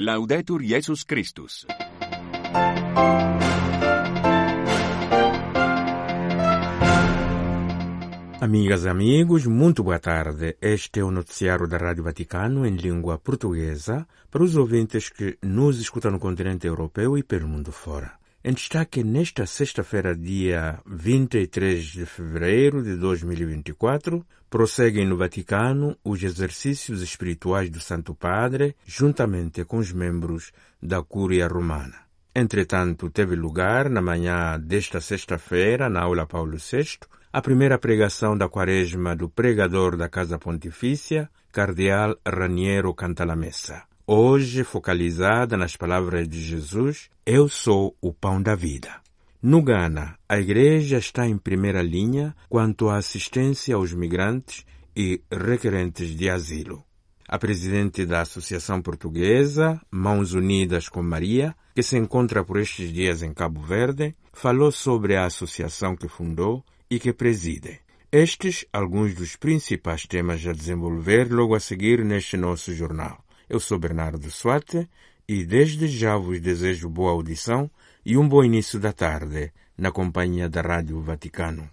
Laudetur Jesus Christus. Amigas e amigos, muito boa tarde. Este é o noticiário da Rádio Vaticano em língua portuguesa para os ouvintes que nos escutam no continente europeu e pelo mundo fora. Em destaque nesta sexta-feira, dia 23 de fevereiro de 2024, prosseguem no Vaticano os exercícios espirituais do Santo Padre, juntamente com os membros da Cúria Romana. Entretanto, teve lugar, na manhã desta sexta-feira, na aula Paulo VI, a primeira pregação da quaresma do pregador da Casa Pontifícia, Cardeal Raniero Cantalamessa. Hoje focalizada nas palavras de Jesus, Eu sou o pão da vida. No Ghana, a Igreja está em primeira linha quanto à assistência aos migrantes e requerentes de asilo. A presidente da Associação Portuguesa, Mãos Unidas com Maria, que se encontra por estes dias em Cabo Verde, falou sobre a associação que fundou e que preside. Estes alguns dos principais temas a desenvolver logo a seguir neste nosso jornal. Eu sou Bernardo Suate e desde já vos desejo boa audição e um bom início da tarde na companhia da Rádio Vaticano.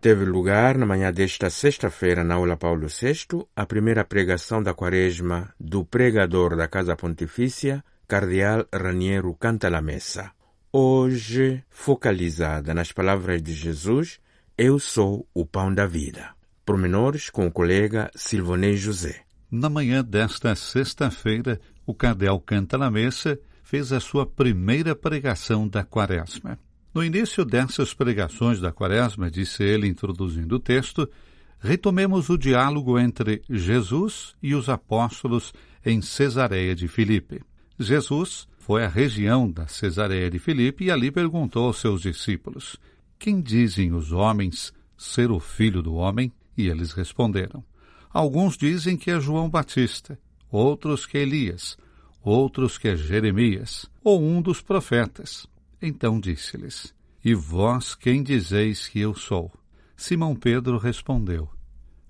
Teve lugar na manhã desta sexta-feira na aula Paulo VI a primeira pregação da quaresma do pregador da Casa Pontifícia, Cardeal Raniero Cantalamessa. Hoje focalizada nas palavras de Jesus, Eu sou o pão da vida. Pormenores com o colega Silvonei José. Na manhã desta sexta-feira, o Cardeal Cantalamessa fez a sua primeira pregação da quaresma. No início dessas pregações da quaresma, disse ele, introduzindo o texto, retomemos o diálogo entre Jesus e os apóstolos em Cesareia de Filipe. Jesus foi à região da Cesareia de Filipe e ali perguntou aos seus discípulos: Quem dizem os homens ser o filho do homem? E eles responderam: Alguns dizem que é João Batista, outros que é Elias, outros que é Jeremias, ou um dos profetas. Então disse-lhes: E vós quem dizeis que eu sou? Simão Pedro respondeu: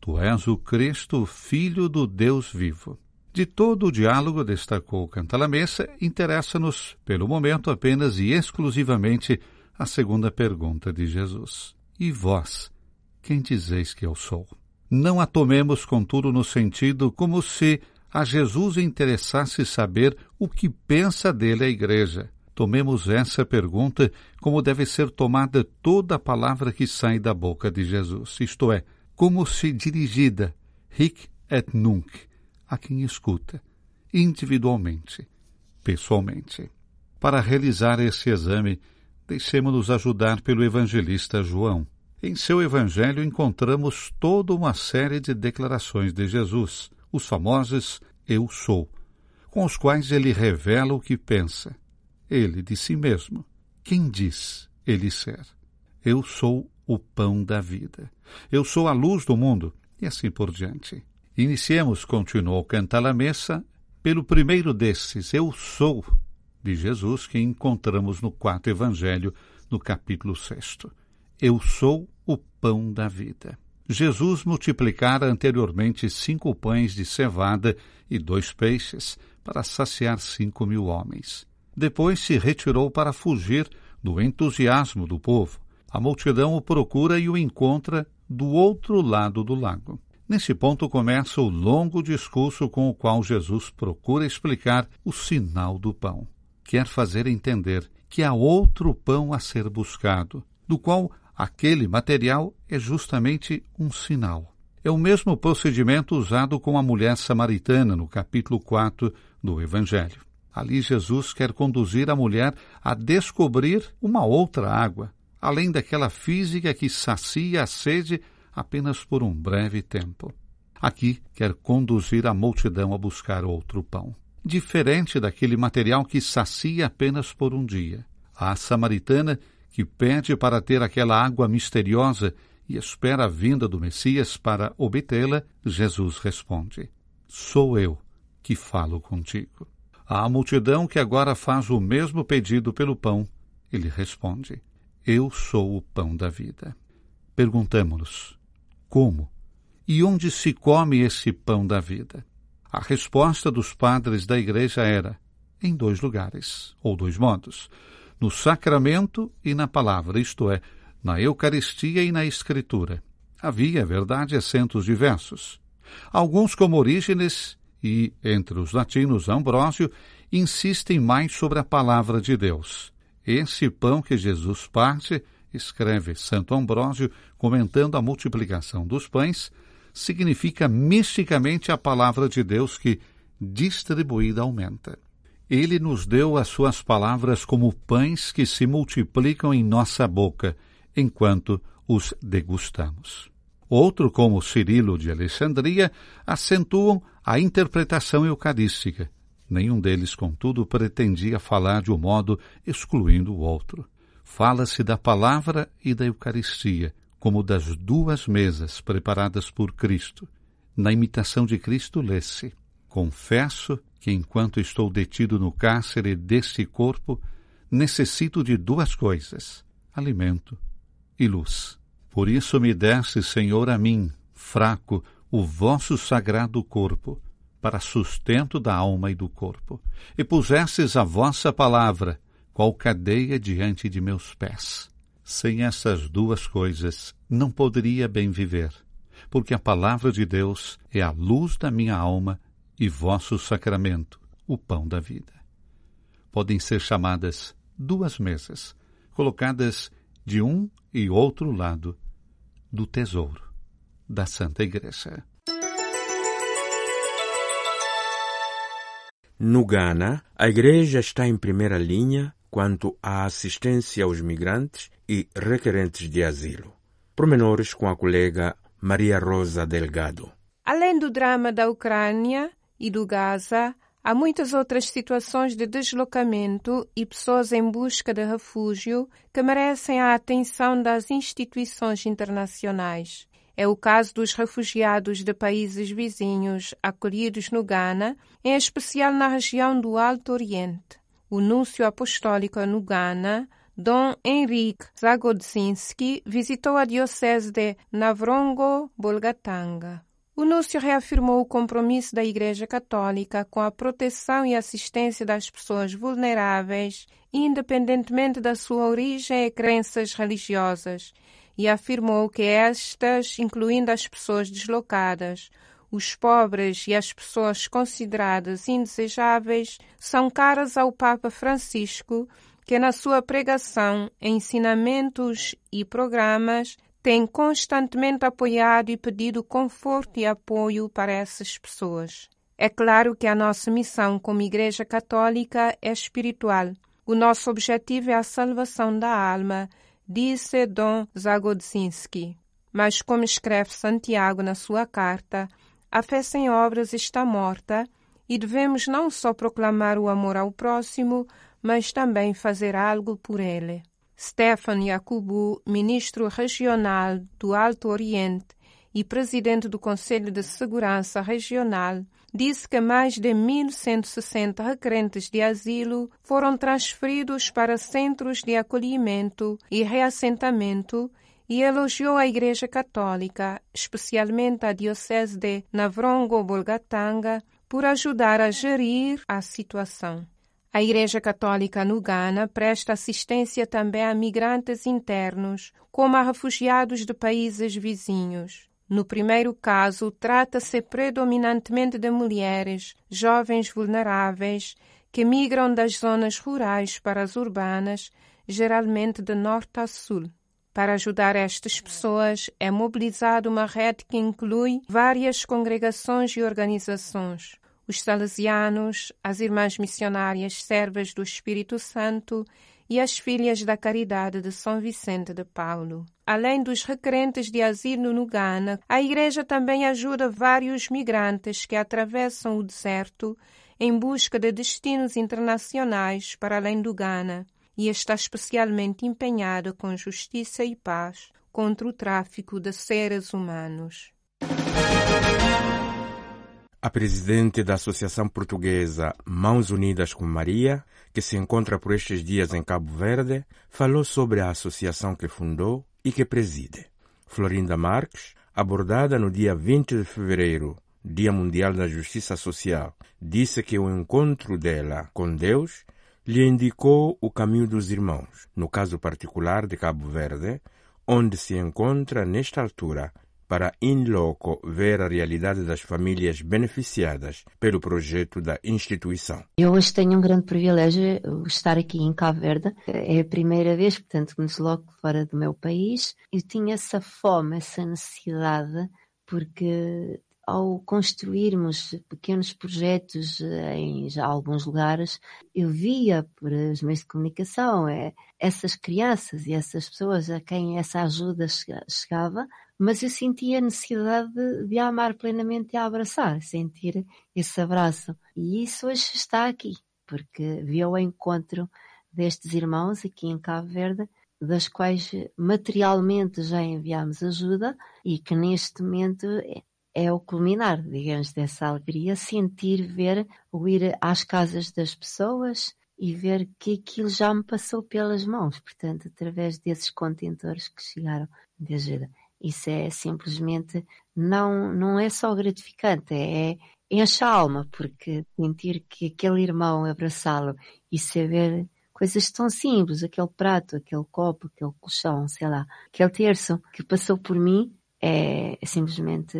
Tu és o Cristo, filho do Deus vivo. De todo o diálogo, destacou Cantalamessa, interessa-nos, pelo momento, apenas e exclusivamente a segunda pergunta de Jesus. E vós, quem dizeis que eu sou? Não a tomemos, contudo, no sentido como se a Jesus interessasse saber o que pensa dele a Igreja. Tomemos essa pergunta como deve ser tomada toda a palavra que sai da boca de Jesus, isto é, como se dirigida, hic et nunc, a quem escuta, individualmente, pessoalmente. Para realizar esse exame, deixemos-nos ajudar pelo evangelista João. Em seu evangelho encontramos toda uma série de declarações de Jesus, os famosos Eu sou, com os quais ele revela o que pensa. Ele de si mesmo. Quem diz ele ser? Eu sou o pão da vida. Eu sou a luz do mundo. E assim por diante. Iniciemos, continuou Cantalamessa, pelo primeiro desses, Eu sou, de Jesus, que encontramos no quarto Evangelho, no capítulo sexto. Eu sou o pão da vida. Jesus multiplicara anteriormente cinco pães de cevada e dois peixes para saciar cinco mil homens. Depois se retirou para fugir do entusiasmo do povo. A multidão o procura e o encontra do outro lado do lago. Nesse ponto começa o longo discurso com o qual Jesus procura explicar o sinal do pão. Quer fazer entender que há outro pão a ser buscado, do qual aquele material é justamente um sinal. É o mesmo procedimento usado com a mulher samaritana no capítulo 4 do Evangelho. Ali Jesus quer conduzir a mulher a descobrir uma outra água, além daquela física que sacia a sede apenas por um breve tempo. Aqui quer conduzir a multidão a buscar outro pão, diferente daquele material que sacia apenas por um dia. A samaritana, que pede para ter aquela água misteriosa e espera a vinda do Messias para obtê-la, Jesus responde: Sou eu que falo contigo. À multidão que agora faz o mesmo pedido pelo pão, ele responde: Eu sou o pão da vida. Perguntamos-nos: como? E onde se come esse pão da vida? A resposta dos padres da igreja era: em dois lugares, ou dois modos: no sacramento e na palavra, isto é, na Eucaristia e na Escritura. Havia, é verdade, acentos diversos. Alguns, como Orígenes e, entre os latinos, Ambrósio, insistem mais sobre a palavra de Deus. Esse pão que Jesus parte, escreve Santo Ambrósio, comentando a multiplicação dos pães, significa misticamente a palavra de Deus que, distribuída, aumenta. Ele nos deu as suas palavras como pães que se multiplicam em nossa boca, enquanto os degustamos. Outro, como Cirilo de Alexandria, acentuam a interpretação eucarística. Nenhum deles, contudo, pretendia falar de um modo excluindo o outro. Fala-se da palavra e da Eucaristia, como das duas mesas preparadas por Cristo. Na imitação de Cristo, lê-se: Confesso que, enquanto estou detido no cárcere deste corpo, necessito de duas coisas: alimento e luz. Por isso me desse, Senhor, a mim, fraco, o vosso sagrado corpo, para sustento da alma e do corpo, e pusesses a vossa palavra, qual cadeia diante de meus pés. Sem essas duas coisas, não poderia bem viver, porque a palavra de Deus é a luz da minha alma e vosso sacramento, o pão da vida. Podem ser chamadas duas mesas, colocadas de um e outro lado do tesouro da Santa Igreja. No Ghana, a Igreja está em primeira linha quanto à assistência aos migrantes e requerentes de asilo. Promenores com a colega Maria Rosa Delgado. Além do drama da Ucrânia e do Gaza, há muitas outras situações de deslocamento e pessoas em busca de refúgio que merecem a atenção das instituições internacionais. É o caso dos refugiados de países vizinhos acolhidos no Ghana, em especial na região do Alto Oriente. O núncio apostólico no Ghana, Dom Henrique Zagodzinski, visitou a diocese de Navrongo-Bolgatanga. O núncio reafirmou o compromisso da Igreja Católica com a proteção e assistência das pessoas vulneráveis, independentemente da sua origem e crenças religiosas, e afirmou que estas, incluindo as pessoas deslocadas, os pobres e as pessoas consideradas indesejáveis, são caras ao Papa Francisco, que na sua pregação, ensinamentos e programas tem constantemente apoiado e pedido conforto e apoio para essas pessoas. É claro que a nossa missão como Igreja Católica é espiritual. O nosso objetivo é a salvação da alma disse Dom Zagodzinski. Mas, como escreve Santiago na sua carta, a fé sem obras está morta e devemos não só proclamar o amor ao próximo, mas também fazer algo por ele. Stefan Yakubu, ministro regional do Alto Oriente e presidente do Conselho de Segurança Regional, disse que mais de 1.160 requerentes de asilo foram transferidos para centros de acolhimento e reassentamento e elogiou a Igreja Católica, especialmente a Diocese de Navrongo-Bolgatanga, por ajudar a gerir a situação. A Igreja Católica no Ghana presta assistência também a migrantes internos, como a refugiados de países vizinhos. No primeiro caso, trata-se predominantemente de mulheres, jovens vulneráveis, que migram das zonas rurais para as urbanas, geralmente de norte a sul. Para ajudar estas pessoas, é mobilizada uma rede que inclui várias congregações e organizações. Os salesianos, as irmãs missionárias servas do Espírito Santo e as Filhas da Caridade de São Vicente de Paulo. Além dos requerentes de asilo no Ghana, a Igreja também ajuda vários migrantes que atravessam o deserto em busca de destinos internacionais para além do Ghana e está especialmente empenhada com justiça e paz contra o tráfico de seres humanos. A presidente da Associação Portuguesa Mãos Unidas com Maria, que se encontra por estes dias em Cabo Verde, falou sobre a associação que fundou e que preside. Florinda Marques, abordada no dia 20 de fevereiro, Dia Mundial da Justiça Social, disse que o encontro dela com Deus lhe indicou o caminho dos irmãos, no caso particular de Cabo Verde, onde se encontra nesta altura para in loco ver a realidade das famílias beneficiadas pelo projeto da instituição. Eu hoje tenho um grande privilégio estar aqui em Cabo Verde. É a primeira vez, portanto, que me desloco fora do meu país. Eu tinha essa fome, essa necessidade, porque ao construirmos pequenos projetos em já alguns lugares, eu via por os meios de comunicação é, essas crianças e essas pessoas a quem essa ajuda chegava, mas eu sentia a necessidade de, de amar plenamente e abraçar, sentir esse abraço. E isso hoje está aqui, porque vi o encontro destes irmãos aqui em Cabo Verde, das quais materialmente já enviamos ajuda e que neste momento é o culminar, digamos, dessa alegria, sentir, ver, ou ir às casas das pessoas e ver que aquilo já me passou pelas mãos, portanto, através desses contentores que chegaram de ajuda. Isso é simplesmente, não, não é só gratificante, é, enche a alma, porque sentir que aquele irmão abraçá-lo e saber coisas tão simples, aquele prato, aquele copo, aquele colchão, sei lá, aquele terço que passou por mim, é, simplesmente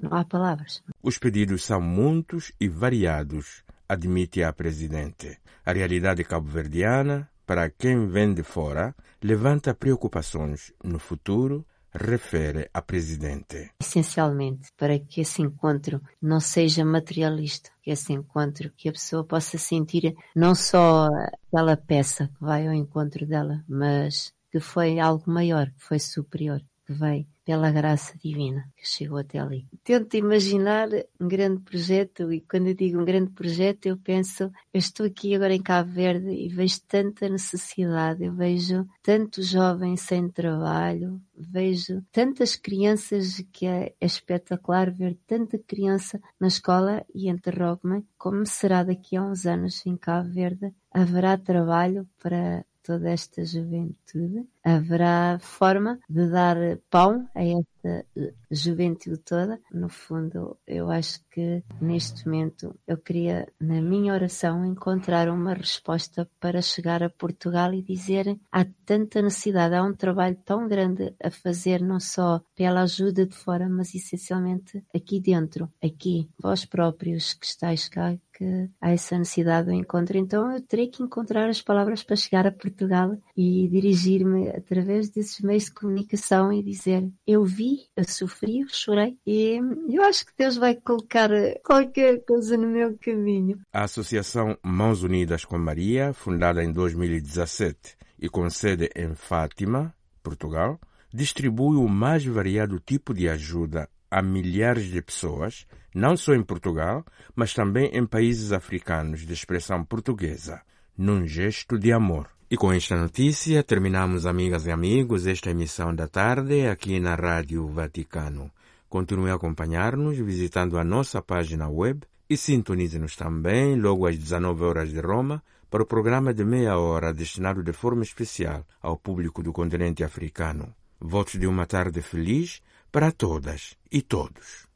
não há palavras. Os pedidos são muitos e variados, admite a Presidente. A realidade cabo-verdiana, para quem vem de fora, levanta preocupações no futuro, refere a Presidente. Essencialmente, para que esse encontro não seja materialista, que esse encontro, que a pessoa possa sentir não só aquela peça que vai ao encontro dela, mas que foi algo maior, que foi superior, que veio pela graça divina que chegou até ali. Tento imaginar um grande projeto e quando eu digo um grande projeto eu penso, eu estou aqui agora em Cabo Verde e vejo tanta necessidade, eu vejo tantos jovens sem trabalho, vejo tantas crianças que é, é espetacular ver tanta criança na escola e interrogo-me como será daqui a uns anos em Cabo Verde haverá trabalho para toda esta juventude, haverá forma de dar pão a esta juventude toda. No fundo, eu acho que neste momento eu queria, na minha oração, encontrar uma resposta para chegar a Portugal e dizer há tanta necessidade, há um trabalho tão grande a fazer, não só pela ajuda de fora, mas essencialmente aqui dentro, aqui, vós próprios que estáis cá, que há essa necessidade do encontro. Então eu terei que encontrar as palavras para chegar a Portugal e dirigir-me através desses meios de comunicação e dizer eu vi, eu sofri, eu chorei e eu acho que Deus vai colocar qualquer coisa no meu caminho. A Associação Mãos Unidas com Maria, fundada em 2017 e com sede em Fátima, Portugal, distribui o mais variado tipo de ajuda a milhares de pessoas, não só em Portugal, mas também em países africanos de expressão portuguesa, num gesto de amor. E com esta notícia terminamos, amigas e amigos, esta emissão da tarde aqui na Rádio Vaticano. Continue a acompanhar-nos visitando a nossa página web e sintonize-nos também logo às 19 horas de Roma para o programa de meia hora destinado de forma especial ao público do continente africano. Votos de uma tarde feliz para todas e todos.